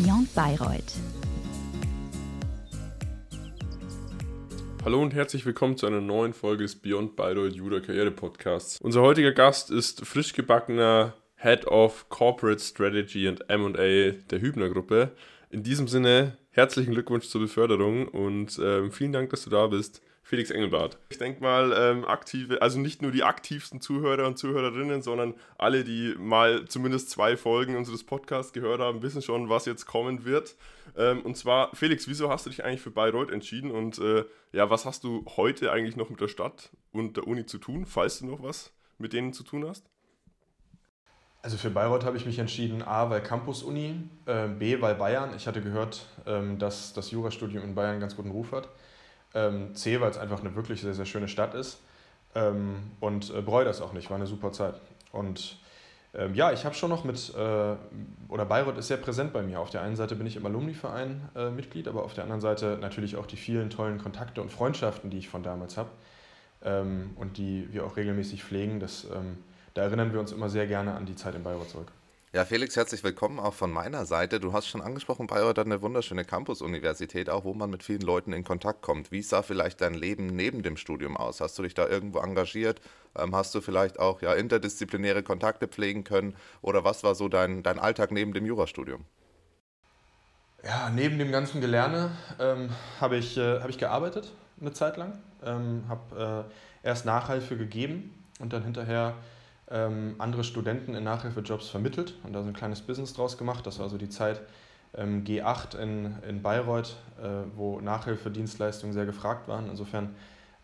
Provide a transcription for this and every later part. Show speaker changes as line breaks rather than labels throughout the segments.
Beyond Bayreuth.
Hallo und herzlich willkommen zu einer neuen Folge des Beyond Bayreuth Judo Karriere Podcasts. Unser heutiger Gast ist frisch gebackener Head of Corporate Strategy and M&A der Hübner Gruppe. In diesem Sinne herzlichen Glückwunsch zur Beförderung und ähm, vielen Dank, dass du da bist. Felix Engelbart. Ich denke mal, ähm, aktive, also nicht nur die aktivsten Zuhörer und Zuhörerinnen, sondern alle, die mal zumindest zwei Folgen unseres Podcasts gehört haben, wissen schon, was jetzt kommen wird. Ähm, und zwar, Felix, wieso hast du dich eigentlich für Bayreuth entschieden und äh, ja, was hast du heute eigentlich noch mit der Stadt und der Uni zu tun, falls du noch was mit denen zu tun hast?
Also für Bayreuth habe ich mich entschieden, A, weil Campus-Uni, äh, B, weil Bayern. Ich hatte gehört, ähm, dass das Jurastudium in Bayern einen ganz guten Ruf hat. Ähm, C, weil es einfach eine wirklich sehr, sehr schöne Stadt ist. Ähm, und äh, bereue das auch nicht, war eine super Zeit. Und ähm, ja, ich habe schon noch mit, äh, oder Bayreuth ist sehr präsent bei mir. Auf der einen Seite bin ich im Alumni-Verein äh, Mitglied, aber auf der anderen Seite natürlich auch die vielen tollen Kontakte und Freundschaften, die ich von damals habe und die wir auch regelmäßig pflegen. Das, da erinnern wir uns immer sehr gerne an die Zeit in Bayreuth zurück.
Ja, Felix, herzlich willkommen auch von meiner Seite. Du hast schon angesprochen, Bayreuth hat eine wunderschöne Campus-Universität, auch wo man mit vielen Leuten in Kontakt kommt. Wie sah vielleicht dein Leben neben dem Studium aus? Hast du dich da irgendwo engagiert? Ähm, hast du vielleicht auch ja, interdisziplinäre Kontakte pflegen können? Oder was war so dein, dein Alltag neben dem Jurastudium?
Ja, neben dem ganzen Gelerne ähm, habe ich, äh, hab ich gearbeitet eine Zeit lang. Ähm, habe äh, erst Nachhilfe gegeben und dann hinterher ähm, andere Studenten in Nachhilfejobs vermittelt und da so ein kleines Business draus gemacht. Das war so die Zeit ähm, G8 in, in Bayreuth, äh, wo Nachhilfedienstleistungen sehr gefragt waren. Insofern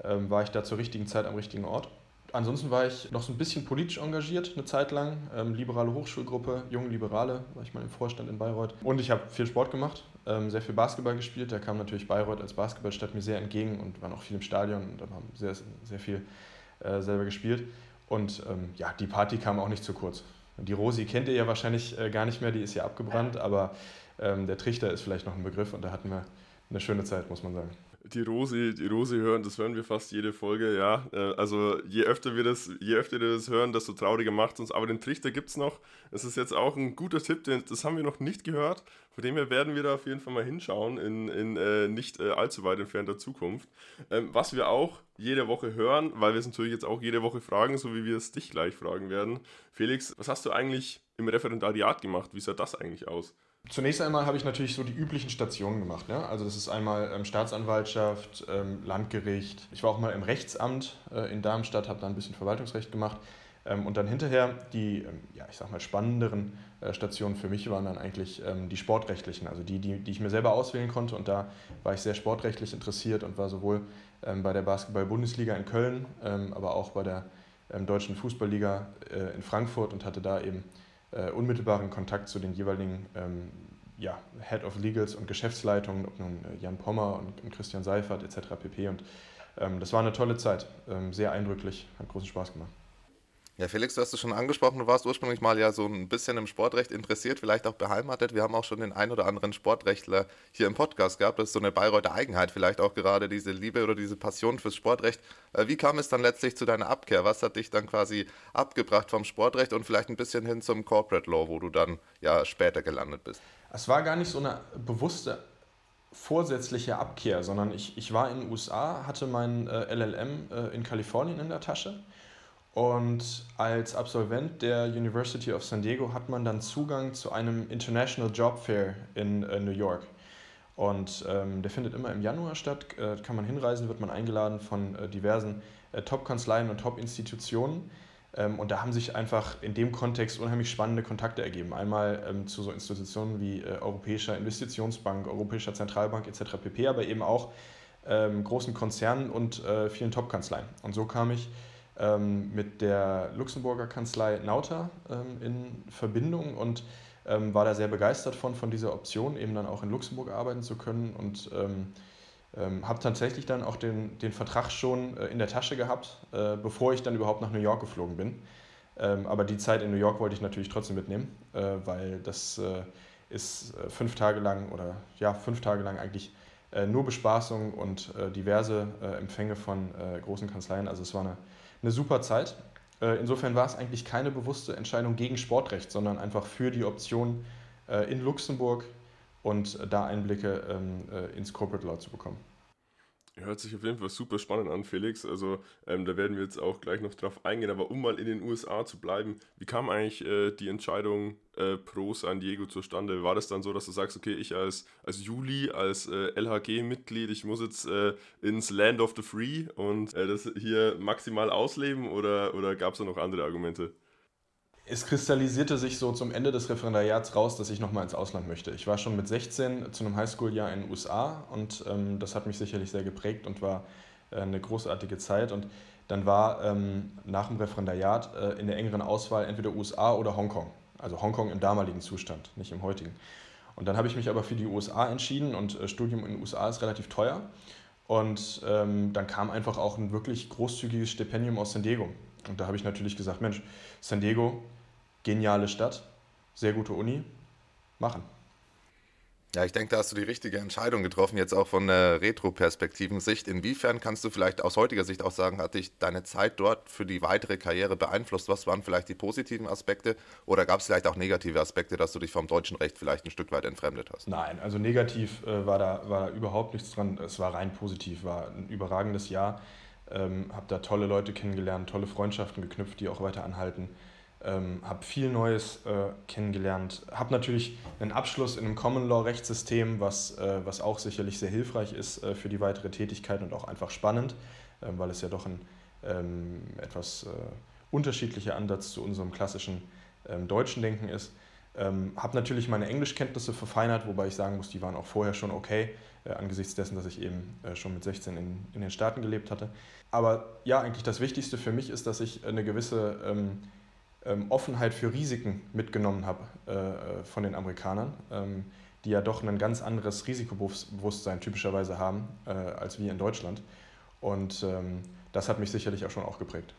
ähm, war ich da zur richtigen Zeit am richtigen Ort. Ansonsten war ich noch so ein bisschen politisch engagiert, eine Zeit lang. Ähm, liberale Hochschulgruppe, Junge Liberale, war ich mal im Vorstand in Bayreuth. Und ich habe viel Sport gemacht, ähm, sehr viel Basketball gespielt. Da kam natürlich Bayreuth als Basketballstadt mir sehr entgegen und war noch viel im Stadion und haben sehr, sehr viel äh, selber gespielt. Und ähm, ja, die Party kam auch nicht zu kurz. Die Rosi kennt ihr ja wahrscheinlich äh, gar nicht mehr, die ist ja abgebrannt, aber ähm, der Trichter ist vielleicht noch ein Begriff und da hatten wir eine schöne Zeit, muss man sagen
die Rosi, die Rosi hören, das hören wir fast jede Folge, ja. Äh, also je öfter wir das, je öfter wir das hören, desto trauriger macht es uns. Aber den Trichter gibt es noch. Es ist jetzt auch ein guter Tipp, den, das haben wir noch nicht gehört. Von dem her werden wir da auf jeden Fall mal hinschauen in, in äh, nicht äh, allzu weit entfernter Zukunft. Ähm, was wir auch jede Woche hören, weil wir es natürlich jetzt auch jede Woche fragen, so wie wir es dich gleich fragen werden. Felix, was hast du eigentlich im Referendariat gemacht? Wie sah das eigentlich aus?
Zunächst einmal habe ich natürlich so die üblichen Stationen gemacht. Ne? Also das ist einmal ähm, Staatsanwaltschaft, ähm, Landgericht. Ich war auch mal im Rechtsamt äh, in Darmstadt, habe da ein bisschen Verwaltungsrecht gemacht. Ähm, und dann hinterher die, ähm, ja, ich sag mal, spannenderen äh, Stationen für mich waren dann eigentlich ähm, die sportrechtlichen, also die, die, die ich mir selber auswählen konnte. Und da war ich sehr sportrechtlich interessiert und war sowohl ähm, bei der Basketball-Bundesliga in Köln, aber auch bei der Deutschen Fußballliga äh, in Frankfurt und hatte da eben äh, unmittelbaren Kontakt zu den jeweiligen ähm, ja, Head of Legals und Geschäftsleitungen, ob nun äh, Jan Pommer und, und, Christian Seifert etc. pp. Und ähm, das war eine tolle Zeit, ähm, sehr eindrücklich, hat großen Spaß gemacht.
Ja, Felix, du hast es schon angesprochen, du warst ursprünglich mal ja so ein bisschen im Sportrecht interessiert, vielleicht auch beheimatet. Wir haben auch schon den ein oder anderen Sportrechtler hier im Podcast gehabt. Das ist so eine Bayreuther Eigenheit, vielleicht auch gerade diese Liebe oder diese Passion fürs Sportrecht. Äh, wie kam es dann letztlich zu deiner Abkehr? Was hat dich dann quasi abgebracht vom Sportrecht und vielleicht ein bisschen hin zum Corporate Law, wo du dann ja später gelandet bist?
Es war gar nicht so eine bewusste vorsätzliche Abkehr, sondern ich, ich war in den USA, hatte mein äh, LLM äh, in Kalifornien in der Tasche und als Absolvent der University of San Diego hat man dann Zugang zu einem International Job Fair in äh, New York. Und ähm, der findet immer im Januar statt, äh, kann man hinreisen, wird man eingeladen von äh, diversen äh, Top-Kanzleien und Top-Institutionen. Ähm, und da haben sich einfach in dem Kontext unheimlich spannende Kontakte ergeben. Einmal ähm, zu so Institutionen wie äh, Europäischer Investitionsbank, Europäischer Zentralbank etc. pp., aber eben auch ähm, großen Konzernen und äh, vielen Top-Kanzleien. Und so kam ich mit der Luxemburger Kanzlei Nauta ähm, in Verbindung und ähm, war da sehr begeistert von, von dieser Option, eben dann auch in Luxemburg arbeiten zu können und ähm, ähm, habe tatsächlich dann auch den, den Vertrag schon äh, in der Tasche gehabt, äh, bevor ich dann überhaupt nach New York geflogen bin. Ähm, aber die Zeit in New York wollte ich natürlich trotzdem mitnehmen, äh, weil das ist fünf Tage lang oder ja, fünf Tage lang eigentlich nur Bespaßung und diverse Empfänge von großen Kanzleien. Also es war eine eine super Zeit. Äh, insofern war es eigentlich keine bewusste Entscheidung gegen Sportrecht, sondern einfach für die Option, äh, in Luxemburg und da Einblicke ähm, äh, ins Corporate Law zu bekommen.
Hört sich auf jeden Fall super spannend an, Felix. Also ähm, da werden wir jetzt auch gleich noch drauf eingehen. Aber um mal in den USA zu bleiben, wie kam eigentlich äh, die Entscheidung äh, pro San Diego zustande? War das dann so, dass du sagst, okay, ich als, als Juli, als äh, LHG-Mitglied, ich muss jetzt äh, ins Land of the Free und äh, das hier maximal ausleben oder, oder gab es da noch andere Argumente?
Es kristallisierte sich so zum Ende des Referendariats raus, dass ich nochmal ins Ausland möchte. Ich war schon mit 16 zu einem Highschool-Jahr in den USA und ähm, das hat mich sicherlich sehr geprägt und war äh, eine großartige Zeit. Und dann war ähm, nach dem Referendariat äh, in der engeren Auswahl entweder USA oder Hongkong. Also Hongkong im damaligen Zustand, nicht im heutigen. Und dann habe ich mich aber für die USA entschieden und äh, Studium in den USA ist relativ teuer. Und ähm, dann kam einfach auch ein wirklich großzügiges Stipendium aus San Diego. Und da habe ich natürlich gesagt, Mensch, San Diego, geniale Stadt, sehr gute Uni, machen.
Ja, ich denke, da hast du die richtige Entscheidung getroffen, jetzt auch von der Retro-Perspektiven-Sicht. Inwiefern kannst du vielleicht aus heutiger Sicht auch sagen, hat dich deine Zeit dort für die weitere Karriere beeinflusst? Was waren vielleicht die positiven Aspekte oder gab es vielleicht auch negative Aspekte, dass du dich vom deutschen Recht vielleicht ein Stück weit entfremdet hast?
Nein, also negativ äh, war, da, war da überhaupt nichts dran. Es war rein positiv, war ein überragendes Jahr. Ähm, habe da tolle Leute kennengelernt, tolle Freundschaften geknüpft, die auch weiter anhalten. Ähm, habe viel Neues äh, kennengelernt. Habe natürlich einen Abschluss in einem Common Law Rechtssystem, was, äh, was auch sicherlich sehr hilfreich ist äh, für die weitere Tätigkeit und auch einfach spannend, ähm, weil es ja doch ein ähm, etwas äh, unterschiedlicher Ansatz zu unserem klassischen ähm, deutschen Denken ist. Ähm, habe natürlich meine Englischkenntnisse verfeinert, wobei ich sagen muss, die waren auch vorher schon okay, äh, angesichts dessen, dass ich eben äh, schon mit 16 in, in den Staaten gelebt hatte. Aber ja, eigentlich das Wichtigste für mich ist, dass ich eine gewisse ähm, ähm, Offenheit für Risiken mitgenommen habe äh, äh von den Amerikanern, ähm, die ja doch ein ganz anderes Risikobewusstsein typischerweise haben äh, als wir in Deutschland. Und ähm, das hat mich sicherlich auch schon auch geprägt.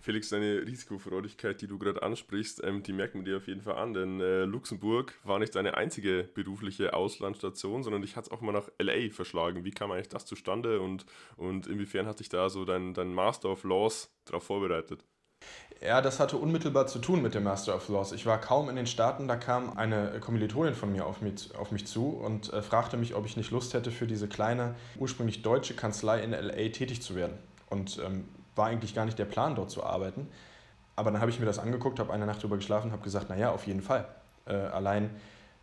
Felix, deine Risikofreudigkeit, die du gerade ansprichst, ähm, die merkt man dir auf jeden Fall an, denn äh, Luxemburg war nicht deine einzige berufliche Auslandsstation, sondern dich hat es auch mal nach LA verschlagen. Wie kam eigentlich das zustande und, und inwiefern hat dich da so dein, dein Master of Laws darauf vorbereitet?
Ja, das hatte unmittelbar zu tun mit dem Master of Laws. Ich war kaum in den Staaten, da kam eine Kommilitonin von mir auf mich, auf mich zu und äh, fragte mich, ob ich nicht Lust hätte, für diese kleine, ursprünglich deutsche Kanzlei in LA tätig zu werden. Und ähm, war eigentlich gar nicht der Plan, dort zu arbeiten. Aber dann habe ich mir das angeguckt, habe eine Nacht drüber geschlafen, habe gesagt, naja, auf jeden Fall. Äh, allein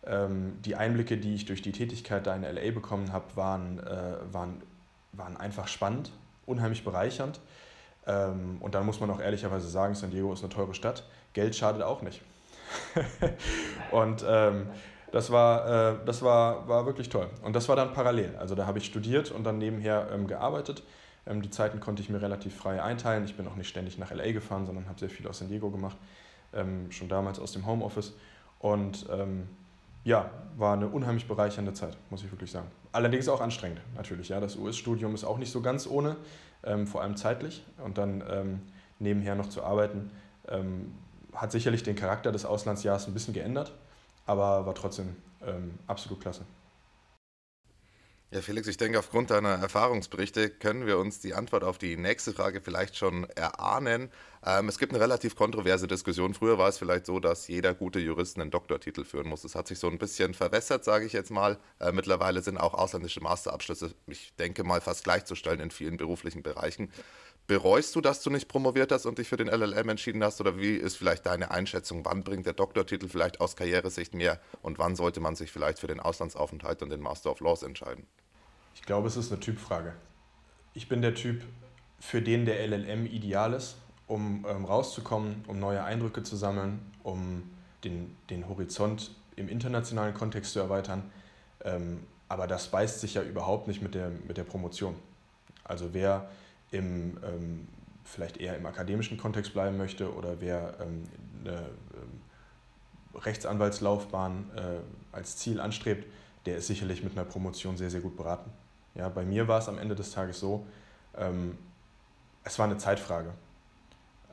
ähm, die Einblicke, die ich durch die Tätigkeit da in LA bekommen habe, waren, äh, waren, waren einfach spannend, unheimlich bereichernd. Ähm, und dann muss man auch ehrlicherweise sagen, San Diego ist eine teure Stadt. Geld schadet auch nicht. und ähm, das, war, äh, das war, war wirklich toll. Und das war dann parallel. Also da habe ich studiert und dann nebenher ähm, gearbeitet. Ähm, die Zeiten konnte ich mir relativ frei einteilen. Ich bin auch nicht ständig nach LA gefahren, sondern habe sehr viel aus San Diego gemacht, ähm, schon damals aus dem Homeoffice. Und ähm, ja, war eine unheimlich bereichernde Zeit, muss ich wirklich sagen. Allerdings auch anstrengend, natürlich. Ja. Das US-Studium ist auch nicht so ganz ohne, ähm, vor allem zeitlich. Und dann ähm, nebenher noch zu arbeiten, ähm, hat sicherlich den Charakter des Auslandsjahres ein bisschen geändert, aber war trotzdem absolut klasse.
Ja, Felix, ich denke, aufgrund deiner Erfahrungsberichte können wir uns die Antwort auf die nächste Frage vielleicht schon erahnen. Ähm, es gibt eine relativ kontroverse Diskussion. Früher war es vielleicht so, dass jeder gute Jurist einen Doktortitel führen muss. Das hat sich so ein bisschen verwässert, sage ich jetzt mal. Äh, mittlerweile sind auch ausländische Masterabschlüsse, ich denke mal, fast gleichzustellen in vielen beruflichen Bereichen. Bereust du, dass du nicht promoviert hast und dich für den LLM entschieden hast? Oder wie ist vielleicht deine Einschätzung? Wann bringt der Doktortitel vielleicht aus Karrieresicht mehr und wann sollte man sich vielleicht für den Auslandsaufenthalt und den Master of Laws entscheiden?
Ich glaube, es ist eine Typfrage. Ich bin der Typ, für den der LLM ideal ist, um ähm, rauszukommen, um neue Eindrücke zu sammeln, um den, den Horizont im internationalen Kontext zu erweitern. Ähm, aber das beißt sich ja überhaupt nicht mit der, mit der Promotion. Also wer im, ähm, vielleicht eher im akademischen Kontext bleiben möchte oder wer ähm, eine ähm, Rechtsanwaltslaufbahn äh, als Ziel anstrebt, der ist sicherlich mit einer Promotion sehr, sehr gut beraten. Ja, bei mir war es am Ende des Tages so, ähm, es war eine Zeitfrage.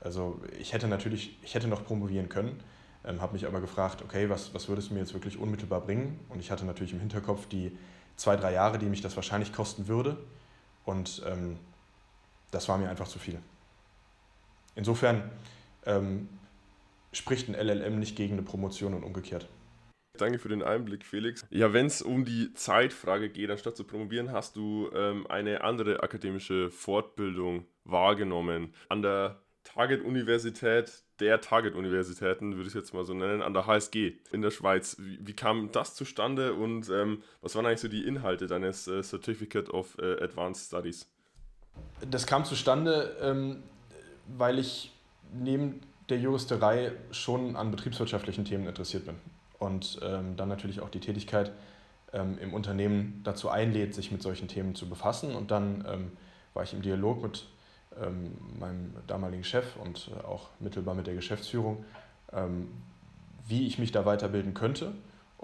Also ich hätte natürlich, ich hätte noch promovieren können, ähm, habe mich aber gefragt, okay, was, was würde es mir jetzt wirklich unmittelbar bringen? Und ich hatte natürlich im Hinterkopf die zwei, drei Jahre, die mich das wahrscheinlich kosten würde. Und ähm, das war mir einfach zu viel. Insofern ähm, spricht ein LLM nicht gegen eine Promotion und umgekehrt.
Danke für den Einblick, Felix. Ja, wenn es um die Zeitfrage geht, anstatt zu promovieren, hast du ähm, eine andere akademische Fortbildung wahrgenommen. An der Target-Universität der Target-Universitäten, würde ich jetzt mal so nennen, an der HSG in der Schweiz. Wie, wie kam das zustande und ähm, was waren eigentlich so die Inhalte deines äh, Certificate of äh, Advanced Studies?
Das kam zustande, ähm, weil ich neben der Juristerei schon an betriebswirtschaftlichen Themen interessiert bin und ähm, dann natürlich auch die Tätigkeit ähm, im Unternehmen dazu einlädt, sich mit solchen Themen zu befassen. Und dann ähm, war ich im Dialog mit ähm, meinem damaligen Chef und auch mittelbar mit der Geschäftsführung, ähm, wie ich mich da weiterbilden könnte.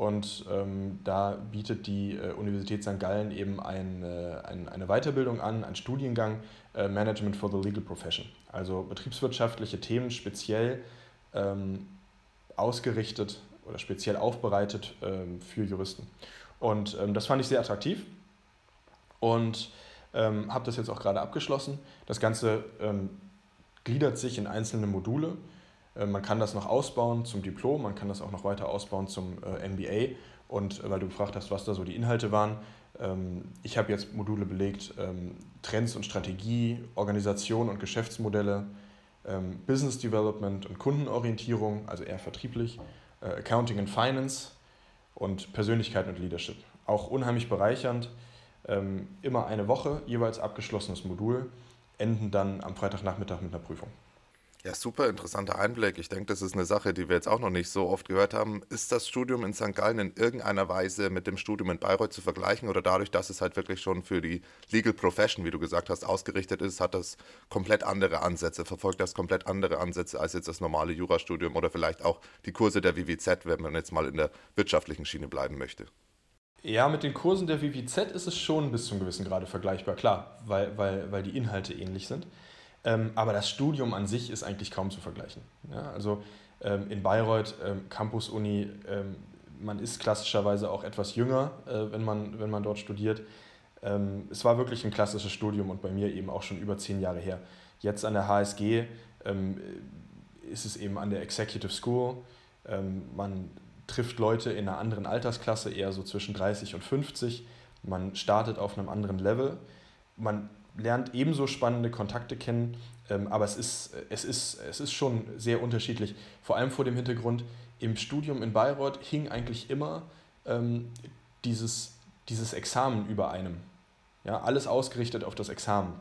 Und ähm, da bietet die äh, Universität St. Gallen eben ein, äh, ein, eine Weiterbildung an, einen Studiengang äh, Management for the Legal Profession. Also betriebswirtschaftliche Themen speziell ähm, ausgerichtet oder speziell aufbereitet ähm, für Juristen. Und ähm, das fand ich sehr attraktiv und ähm, habe das jetzt auch gerade abgeschlossen. Das Ganze ähm, gliedert sich in einzelne Module. Äh, man kann das noch ausbauen zum Diplom, man kann das auch noch weiter ausbauen zum äh, MBA. Und äh, weil du gefragt hast, was da so die Inhalte waren, ähm, ich habe jetzt Module belegt, ähm, Trends und Strategie, Organisation und Geschäftsmodelle, ähm, Business Development und Kundenorientierung, also eher vertrieblich, Accounting and Finance und Persönlichkeit und Leadership. Auch unheimlich bereichernd. Immer eine Woche, jeweils abgeschlossenes Modul, enden dann am Freitagnachmittag mit einer Prüfung.
Ja, super interessanter Einblick. Ich denke, das ist eine Sache, die wir jetzt auch noch nicht so oft gehört haben. Ist das Studium in St. Gallen in irgendeiner Weise mit dem Studium in Bayreuth zu vergleichen oder dadurch, dass es halt wirklich schon für die Legal Profession, wie du gesagt hast, ausgerichtet ist, hat das komplett andere Ansätze, verfolgt das komplett andere Ansätze als jetzt das normale Jurastudium oder vielleicht auch die Kurse der WWZ, wenn man jetzt mal in der wirtschaftlichen Schiene bleiben möchte?
Ja, mit den Kursen der WWZ ist es schon bis zum gewissen Grade vergleichbar, klar, weil, weil, weil die Inhalte ähnlich sind. Ähm, aber das Studium an sich ist eigentlich kaum zu vergleichen. Ja, also ähm, in Bayreuth, ähm, Campus-Uni, ähm, man ist klassischerweise auch etwas jünger, äh, wenn, man, wenn man dort studiert. Ähm, es war wirklich ein klassisches Studium und bei mir eben auch schon über zehn Jahre her. Jetzt an der HSG ähm, ist es eben an der Executive School. man trifft Leute in einer anderen Altersklasse, eher so zwischen 30 und 50. Man startet auf einem anderen Level. Man lernt ebenso spannende Kontakte kennen, ähm, aber es ist, es, ist, es ist schon sehr unterschiedlich. Vor allem vor dem Hintergrund, im Studium in Bayreuth hing eigentlich immer ähm, dieses, dieses Examen über einem. Ja, alles ausgerichtet auf das Examen.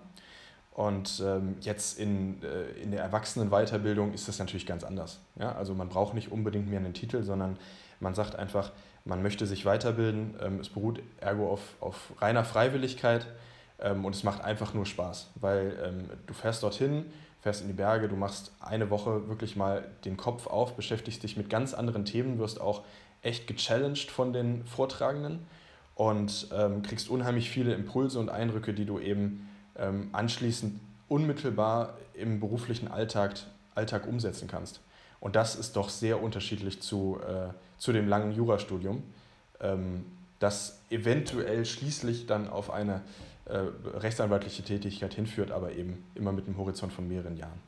Und ähm, jetzt in, äh, in der Erwachsenenweiterbildung ist das natürlich ganz anders. Ja? Also man braucht nicht unbedingt mehr einen Titel, sondern man sagt einfach, man möchte sich weiterbilden. Ähm, es beruht ergo auf, auf reiner Freiwilligkeit ähm, und es macht einfach nur Spaß, weil ähm, du fährst dorthin, fährst in die Berge, du machst eine Woche wirklich mal den Kopf auf, beschäftigst dich mit ganz anderen Themen, wirst auch echt gechallenged von den Vortragenden und ähm, kriegst unheimlich viele Impulse und Eindrücke, die du eben ähm, anschließend unmittelbar im beruflichen Alltag, Alltag umsetzen kannst. Und das ist doch sehr unterschiedlich zu, äh, zu dem langen Jurastudium, ähm, das eventuell schließlich dann auf eine rechtsanwaltliche Tätigkeit hinführt, aber eben immer mit einem Horizont von mehreren Jahren.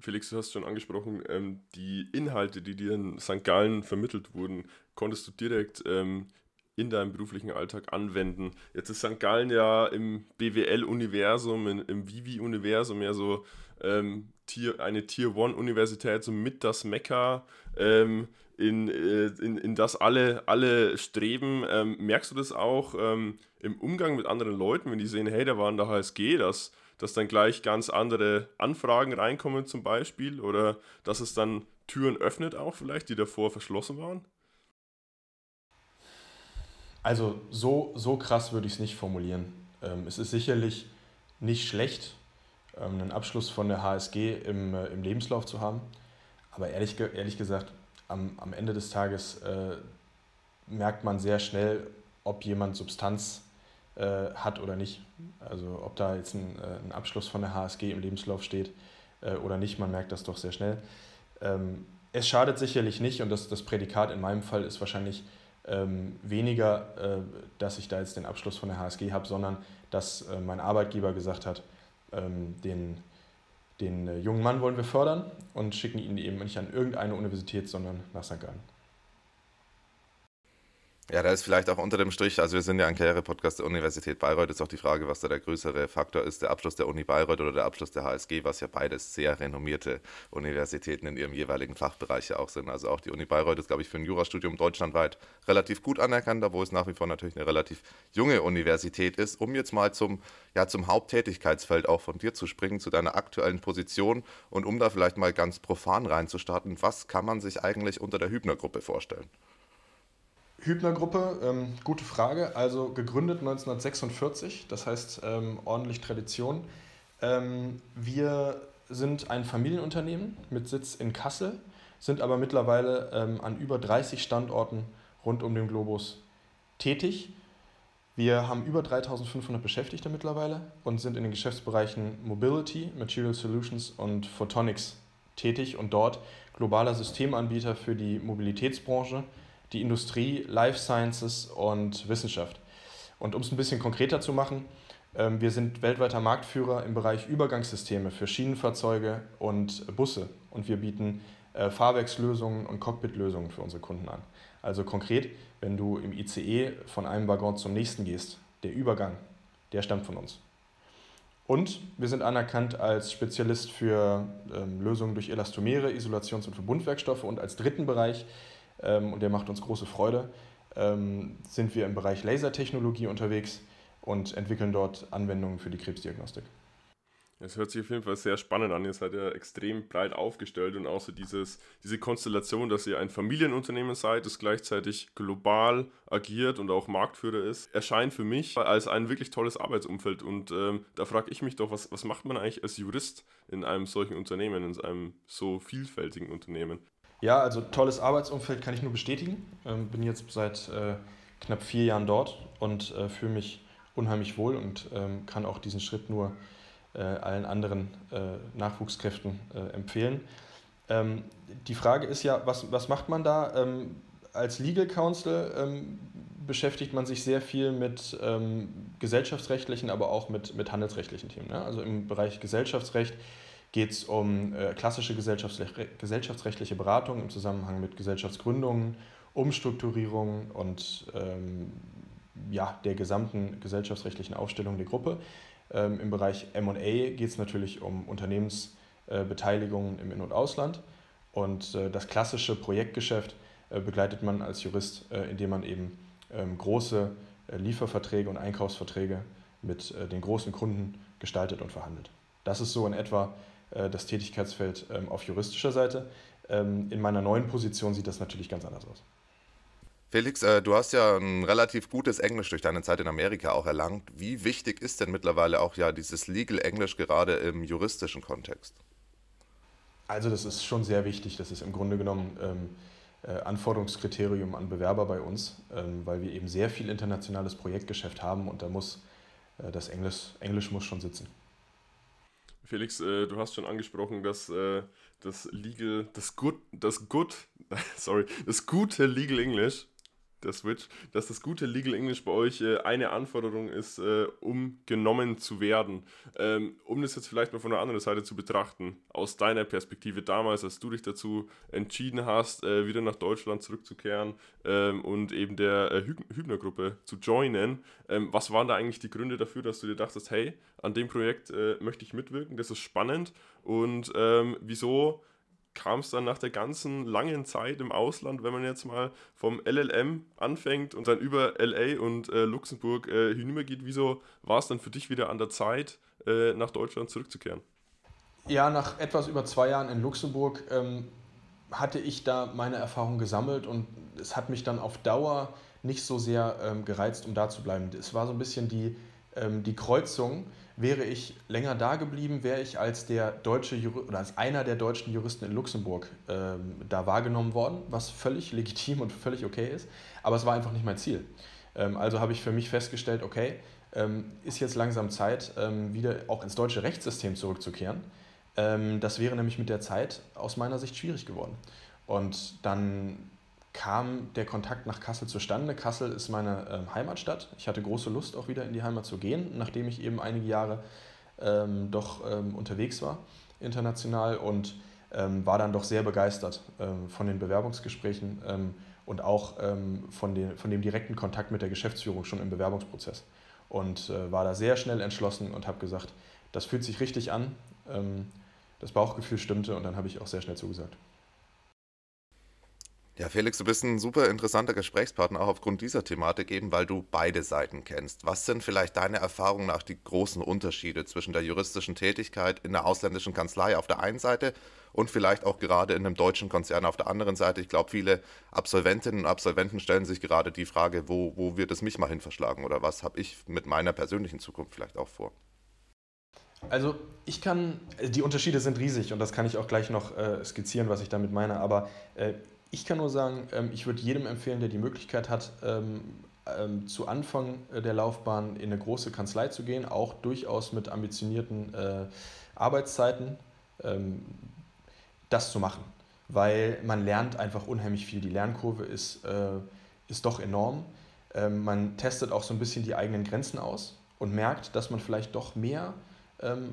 Felix, du hast schon angesprochen, ähm, die Inhalte, die dir in St. Gallen vermittelt wurden, konntest du direkt ähm, in deinem beruflichen Alltag anwenden. Jetzt ist St. Gallen ja im BWL-Universum, im Vivi-Universum ja so ähm, Tier, eine Tier-One-Universität, so mit das Mekka, ähm, in, äh, in, in das alle, alle streben. Ähm, merkst du das auch ähm, im Umgang mit anderen Leuten, wenn die sehen, hey, da war in der HSG, dass, dass dann gleich ganz andere Anfragen reinkommen zum Beispiel oder dass es dann Türen öffnet auch vielleicht, die davor verschlossen waren?
Also so, so krass würde ich es nicht formulieren. Ähm, es ist sicherlich nicht schlecht, ähm, einen Abschluss von der HSG im, äh, im Lebenslauf zu haben. Aber ehrlich, ehrlich gesagt, am, am Ende des Tages äh, merkt man sehr schnell, ob jemand Substanz äh, hat oder nicht. Also ob da jetzt ein, äh, ein, Abschluss von der HSG im Lebenslauf steht äh, oder nicht, man merkt das doch sehr schnell. Ähm, es schadet sicherlich nicht und das, das Prädikat in meinem Fall ist wahrscheinlich ähm, weniger, äh, dass ich da jetzt den Abschluss von der HSG habe, sondern dass äh, mein Arbeitgeber gesagt hat, ähm, den, den äh, jungen Mann wollen wir fördern und schicken ihn eben nicht an irgendeine Universität, sondern nach St. Gallen.
Ja, da ist vielleicht auch unter dem Strich, also wir sind ja ein Karriere-Podcast der Universität Bayreuth, ist auch die Frage, was da der größere Faktor ist, der Abschluss der Uni Bayreuth oder der Abschluss der HSG, was ja beides sehr renommierte Universitäten in ihrem jeweiligen Fachbereich ja auch sind. Also auch die Uni Bayreuth ist, glaube ich, für ein Jurastudium deutschlandweit relativ gut anerkannt, obwohl es nach wie vor natürlich eine relativ junge Universität ist. Um jetzt mal zum, ja, zum Haupttätigkeitsfeld auch von dir zu springen, zu deiner aktuellen Position und um da vielleicht mal ganz profan reinzustarten, was kann man sich eigentlich unter der Hübner-Gruppe vorstellen?
Hübner-Gruppe, ähm, gute Frage. Also gegründet 1946, das heißt ähm, ordentlich Tradition. Ähm, wir sind ein Familienunternehmen mit Sitz in Kassel, sind aber mittlerweile ähm, an über 30 Standorten rund um den Globus tätig. Wir haben über 3500 Beschäftigte mittlerweile und sind in den Geschäftsbereichen Mobility, Material Solutions und Photonics tätig und dort globaler Systemanbieter für die Mobilitätsbranche die Industrie, Life Sciences und Wissenschaft. Und um es ein bisschen konkreter zu machen, ähm, wir sind weltweiter Marktführer im Bereich Übergangssysteme für Schienenfahrzeuge und Busse und wir bieten äh, Fahrwerkslösungen und Cockpitlösungen für unsere Kunden an. Also konkret, wenn du im ICE von einem Waggon zum nächsten gehst, der Übergang, der stammt von uns. Und wir sind anerkannt als Spezialist für ähm, Lösungen durch Elastomere, Isolations- und Verbundwerkstoffe und als dritten Bereich und der macht uns große Freude, ähm, sind wir im Bereich Lasertechnologie unterwegs und entwickeln dort Anwendungen für die Krebsdiagnostik.
Es hört sich auf jeden Fall sehr spannend an. Ihr seid ja extrem breit aufgestellt und so dieses, diese Konstellation, dass ihr ein Familienunternehmen seid, das gleichzeitig global agiert und auch Marktführer ist, erscheint für mich als ein wirklich tolles Arbeitsumfeld. Und ähm, da frage ich mich doch, was, was macht man eigentlich als Jurist in einem solchen Unternehmen, in einem so vielfältigen Unternehmen?
Ja, also tolles Arbeitsumfeld kann ich nur bestätigen. Ähm, bin jetzt seit äh, knapp vier Jahren dort und äh, fühle mich unheimlich wohl und ähm, kann auch diesen Schritt nur äh, allen anderen äh, Nachwuchskräften äh, empfehlen. Ähm, die Frage ist ja, was, was macht man da? Ähm, als Legal Counsel ähm, beschäftigt man sich sehr viel mit ähm, gesellschaftsrechtlichen, aber auch mit, mit handelsrechtlichen Themen. Ne? Also im Bereich Gesellschaftsrecht geht es um äh, klassische gesellschaftsrechtliche Beratung im Zusammenhang mit Gesellschaftsgründungen, Umstrukturierungen und ähm, ja, der gesamten gesellschaftsrechtlichen Aufstellung der Gruppe. Ähm, Im Bereich MA geht es natürlich um Unternehmensbeteiligungen äh, im In- und Ausland. Und äh, das klassische Projektgeschäft äh, begleitet man als Jurist, äh, indem man eben ähm, große äh, Lieferverträge und Einkaufsverträge mit den großen Kunden gestaltet und verhandelt. Das ist so in etwa das Tätigkeitsfeld ähm, auf juristischer Seite. Ähm, in meiner neuen Position sieht das natürlich ganz anders aus.
Felix, äh, du hast ja ein relativ gutes Englisch durch deine Zeit in Amerika auch erlangt. Wie wichtig ist denn mittlerweile auch ja dieses Legal Englisch gerade im juristischen Kontext?
Also das ist schon sehr wichtig. Das ist im Grunde genommen ähm, äh, Anforderungskriterium an Bewerber bei uns, ähm, weil wir eben sehr viel internationales Projektgeschäft haben und da muss äh, das Englisch, Englisch muss schon sitzen.
Felix, äh, du hast schon angesprochen, dass äh, das Legal, das Good, das Good, sorry, das gute Legal English der Switch, dass das gute Legal English bei euch äh, eine Anforderung ist, äh, um genommen zu werden. Ähm, um das jetzt vielleicht mal von der anderen Seite zu betrachten, aus deiner Perspektive damals, als du dich dazu entschieden hast, äh, wieder nach Deutschland zurückzukehren ähm, und eben der äh, Hübner-Gruppe zu joinen, ähm, was waren da eigentlich die Gründe dafür, dass du dir dachtest, hey, an dem Projekt äh, möchte ich mitwirken, das ist spannend und ähm, wieso kam es dann nach der ganzen langen Zeit im Ausland, wenn man jetzt mal vom LLM anfängt und dann über LA und äh, Luxemburg äh, hinübergeht, wieso war es dann für dich wieder an der Zeit, äh, nach Deutschland zurückzukehren?
Ja, nach etwas über zwei Jahren in Luxemburg ähm, hatte ich da meine Erfahrung gesammelt und es hat mich dann auf Dauer nicht so sehr ähm, gereizt, um da zu bleiben. Es war so ein bisschen die, ähm, die Kreuzung Wäre ich länger da geblieben, wäre ich als der deutsche oder als einer der deutschen Juristen in Luxemburg ähm, da wahrgenommen worden, was völlig legitim und völlig okay ist. Aber es war einfach nicht mein Ziel. Ähm, also habe ich für mich festgestellt, okay, ähm, ist jetzt langsam Zeit, ähm, wieder auch ins deutsche Rechtssystem zurückzukehren. Ähm, das wäre nämlich mit der Zeit aus meiner Sicht schwierig geworden. Und dann kam der Kontakt nach Kassel zustande. Kassel ist meine ähm, Heimatstadt. Ich hatte große Lust, auch wieder in die Heimat zu gehen, nachdem ich eben einige Jahre ähm, doch ähm, unterwegs war, international. Und ähm, war dann doch sehr begeistert ähm, von den Bewerbungsgesprächen ähm, und auch von, den, von dem direkten Kontakt mit der Geschäftsführung schon im Bewerbungsprozess. Und äh, war da sehr schnell entschlossen und habe gesagt, das fühlt sich richtig an, das Bauchgefühl stimmte und dann habe ich auch sehr schnell zugesagt.
Ja, Felix, du bist ein super interessanter Gesprächspartner auch aufgrund dieser Thematik eben, weil du beide Seiten kennst. Was sind vielleicht deine Erfahrungen nach die großen Unterschiede zwischen der juristischen Tätigkeit in der ausländischen Kanzlei auf der einen Seite und vielleicht auch gerade in einem deutschen Konzern auf der anderen Seite? Ich glaube, viele Absolventinnen und Absolventen stellen sich gerade die Frage, wo, wo wird es mich mal hin verschlagen oder was habe ich mit meiner persönlichen Zukunft vielleicht auch vor?
Also ich kann, die Unterschiede sind riesig und das kann ich auch gleich noch äh, skizzieren, was ich damit meine, aber äh, ich kann nur sagen, ähm, ich würde jedem empfehlen, der die Möglichkeit hat, ähm, ähm, zu Anfang äh, der Laufbahn in eine große Kanzlei zu gehen, auch durchaus mit ambitionierten äh, Arbeitszeiten, das zu machen. Weil man lernt einfach unheimlich viel. Die Lernkurve ist, äh, ist doch enorm. man testet auch so ein bisschen die eigenen Grenzen aus und merkt, dass man vielleicht doch mehr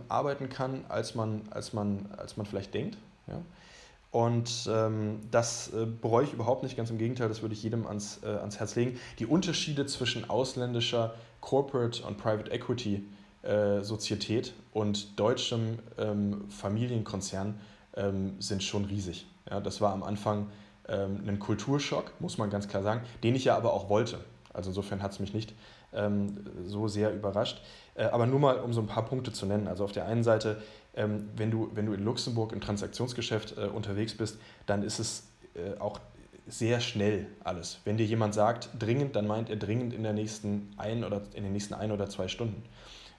arbeiten kann, als man, als man, als man vielleicht denkt. Ja? Und ähm, das äh, bereue ich überhaupt nicht, ganz im Gegenteil, das würde ich jedem ans, äh, ans Herz legen. Die Unterschiede zwischen ausländischer Corporate und Private Equity äh, Sozietät und deutschem ähm, Familienkonzern ähm, sind schon riesig. Ja, das war am Anfang ähm, ein Kulturschock, muss man ganz klar sagen, den ich ja aber auch wollte. Also insofern hat es mich nicht ähm, so sehr überrascht. Äh, aber nur mal, um so ein paar Punkte zu nennen. Also auf der einen Seite ähm, wenn, du, wenn du in Luxemburg im Transaktionsgeschäft äh, unterwegs bist, dann ist es äh, auch sehr schnell alles. Wenn dir jemand sagt, dringend, dann meint er dringend in, der nächsten ein oder, in den nächsten ein oder zwei Stunden.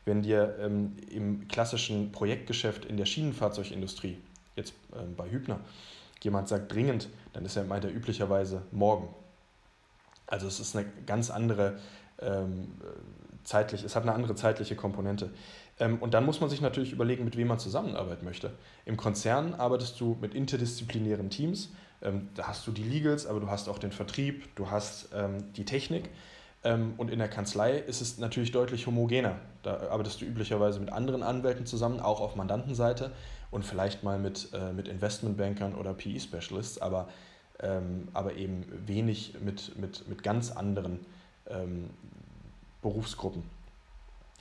Wenn dir ähm, im klassischen Projektgeschäft in der Schienenfahrzeugindustrie, jetzt ähm, bei Hübner, jemand sagt dringend, dann ist er, meint er üblicherweise morgen. Also es ist eine ganz andere ähm, zeitlich, es hat eine andere zeitliche Komponente. Ähm, und dann muss man sich natürlich überlegen, mit wem man zusammenarbeiten möchte. Im Konzern arbeitest du mit interdisziplinären Teams. Ähm, da hast du die Legals, aber du hast auch den Vertrieb, du hast ähm, die Technik. Und in der Kanzlei ist es natürlich deutlich homogener. Da arbeitest du üblicherweise mit anderen Anwälten zusammen, auch auf Mandantenseite und vielleicht mal mit, äh, mit Investmentbankern oder PE-Specialists, aber, aber eben wenig mit, mit, mit ganz anderen Berufsgruppen.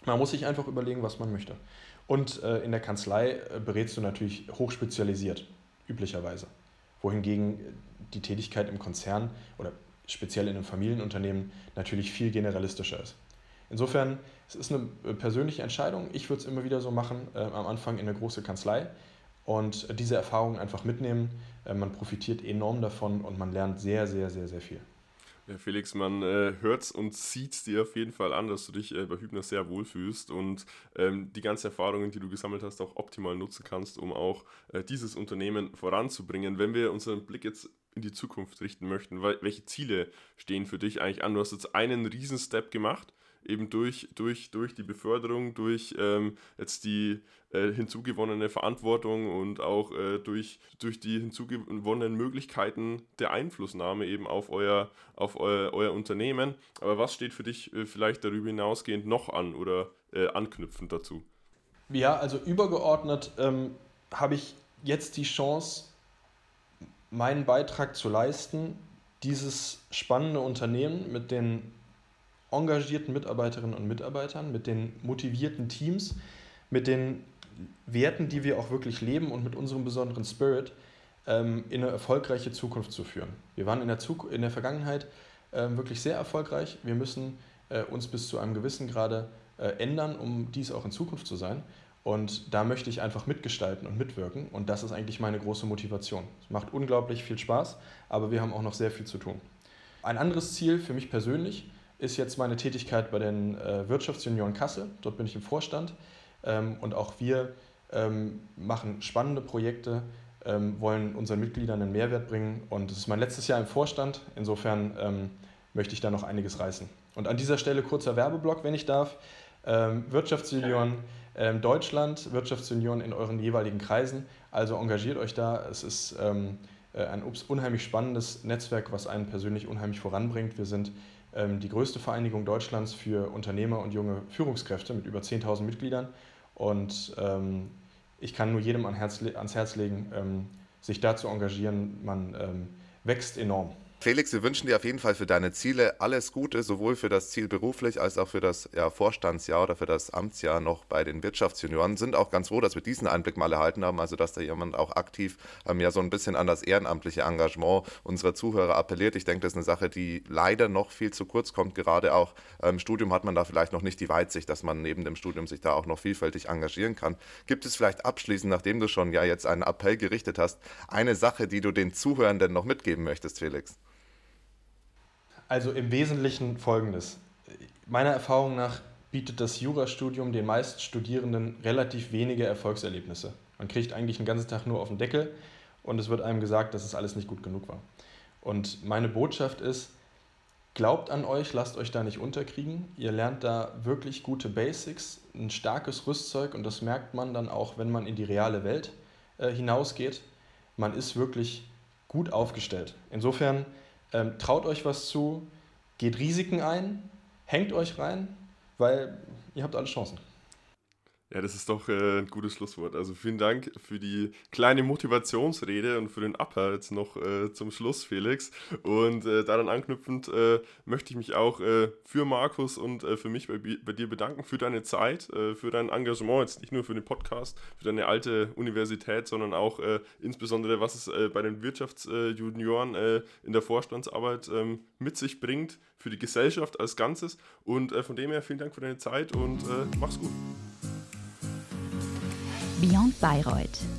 Man muss sich einfach überlegen, was man möchte. Und äh, in der Kanzlei äh, berätst du natürlich hochspezialisiert, üblicherweise. Wohingegen die Tätigkeit im Konzern oder speziell in einem Familienunternehmen natürlich viel generalistischer ist. Insofern, es ist eine äh, persönliche Entscheidung. Ich würde es immer wieder so machen, äh, am Anfang in eine große Kanzlei und diese Erfahrungen einfach mitnehmen. Äh, man profitiert enorm davon und man lernt sehr, sehr, sehr, sehr viel.
Ja, Felix, man äh, hört und sieht dir auf jeden Fall an, dass du dich äh, bei Hübner sehr wohlfühlst und ähm, die ganzen Erfahrungen, die du gesammelt hast, auch optimal nutzen kannst, um auch äh, dieses Unternehmen voranzubringen. Wenn wir unseren Blick jetzt in die Zukunft richten möchten, welche Ziele stehen für dich eigentlich an? Du hast jetzt einen Riesenstep gemacht eben durch, durch, durch die Beförderung, durch ähm, jetzt die äh, hinzugewonnene Verantwortung und auch äh, durch, durch die hinzugewonnenen Möglichkeiten der Einflussnahme eben auf euer, auf euer, euer Unternehmen. Aber was steht für dich äh, vielleicht darüber hinausgehend noch an oder äh, anknüpfend dazu?
Ja, also übergeordnet ähm, habe ich jetzt die Chance, meinen Beitrag zu leisten, dieses spannende Unternehmen mit den engagierten Mitarbeiterinnen und Mitarbeitern, mit den motivierten Teams, mit den Werten, die wir auch wirklich leben und mit unserem besonderen Spirit ähm, in eine erfolgreiche Zukunft zu führen. Wir waren in der, Zuk in der Vergangenheit äh, wirklich sehr erfolgreich. Wir müssen äh, uns bis zu einem gewissen Grade äh, ändern, um dies auch in Zukunft zu sein. Und da möchte ich einfach mitgestalten und mitwirken. Und das ist eigentlich meine große Motivation. Es macht unglaublich viel Spaß, aber wir haben auch noch sehr viel zu tun. Ein anderes Ziel für mich persönlich ist, jetzt meine Tätigkeit bei den äh, Wirtschaftsjunioren Kassel. Dort bin ich im Vorstand. Ähm, und auch wir ähm, machen spannende Projekte, ähm, wollen unseren Mitgliedern einen Mehrwert bringen. Und es ist mein letztes Jahr im Vorstand. Insofern ähm, möchte ich da noch einiges reißen. Und an dieser Stelle kurzer Werbeblock, wenn ich darf. Ähm, Wirtschaftsjunioren ähm, Deutschland, Wirtschaftsjunioren in euren jeweiligen Kreisen. Also engagiert euch da. Es ist äh, ein unheimlich spannendes Netzwerk, was einen persönlich unheimlich voranbringt. Wir sind die größte Vereinigung Deutschlands für Unternehmer und junge Führungskräfte mit über 10.000 Mitgliedern. Und ähm, ich kann nur jedem ans Herz, ans Herz legen, ähm, sich da zu engagieren. Man ähm, wächst enorm.
Felix, wir wünschen dir auf jeden Fall für deine Ziele alles Gute, sowohl für das Ziel beruflich als auch für das ja, Vorstandsjahr oder für das Amtsjahr noch bei den Wirtschaftsjunioren. Sind auch ganz froh, dass wir diesen Einblick mal erhalten haben, also dass da jemand auch aktiv ähm, ja so ein bisschen an das ehrenamtliche Engagement unserer Zuhörer appelliert. Ich denke, das ist eine Sache, die leider noch viel zu kurz kommt. Gerade auch im ähm, Studium hat man da vielleicht noch nicht die Weitsicht, dass man neben dem Studium sich da auch noch vielfältig engagieren kann. Gibt es vielleicht abschließend, nachdem du schon ja jetzt einen Appell gerichtet hast, eine Sache, die du den Zuhörenden noch mitgeben möchtest, Felix?
Also im Wesentlichen folgendes. Meiner Erfahrung nach bietet das Jurastudium den meisten Studierenden relativ wenige Erfolgserlebnisse. Man kriegt eigentlich den ganzen Tag nur auf den Deckel und es wird einem gesagt, dass es alles nicht gut genug war. Und meine Botschaft ist, glaubt an euch, lasst euch da nicht unterkriegen. Ihr lernt da wirklich gute Basics, ein starkes Rüstzeug und das merkt man dann auch, wenn man in die reale Welt äh, hinausgeht. Man ist wirklich gut aufgestellt. Insofern ähm, traut euch was zu, geht Risiken ein, hängt euch rein, weil ihr habt alle Chancen.
Ja, das ist doch äh, ein gutes Schlusswort. Also vielen Dank für die kleine Motivationsrede und für den Upper jetzt noch äh, zum Schluss, Felix. Und äh, daran anknüpfend möchte ich mich auch für Markus und für mich bei, bei, dir bedanken, für deine Zeit, für dein Engagement, jetzt nicht nur für den Podcast, für deine alte Universität, sondern auch insbesondere, was es bei den Wirtschaftsjunioren in der Vorstandsarbeit ähm, mit sich bringt, für die Gesellschaft als Ganzes. Und von dem her vielen Dank für deine Zeit und mach's gut.
Beyond Bayreuth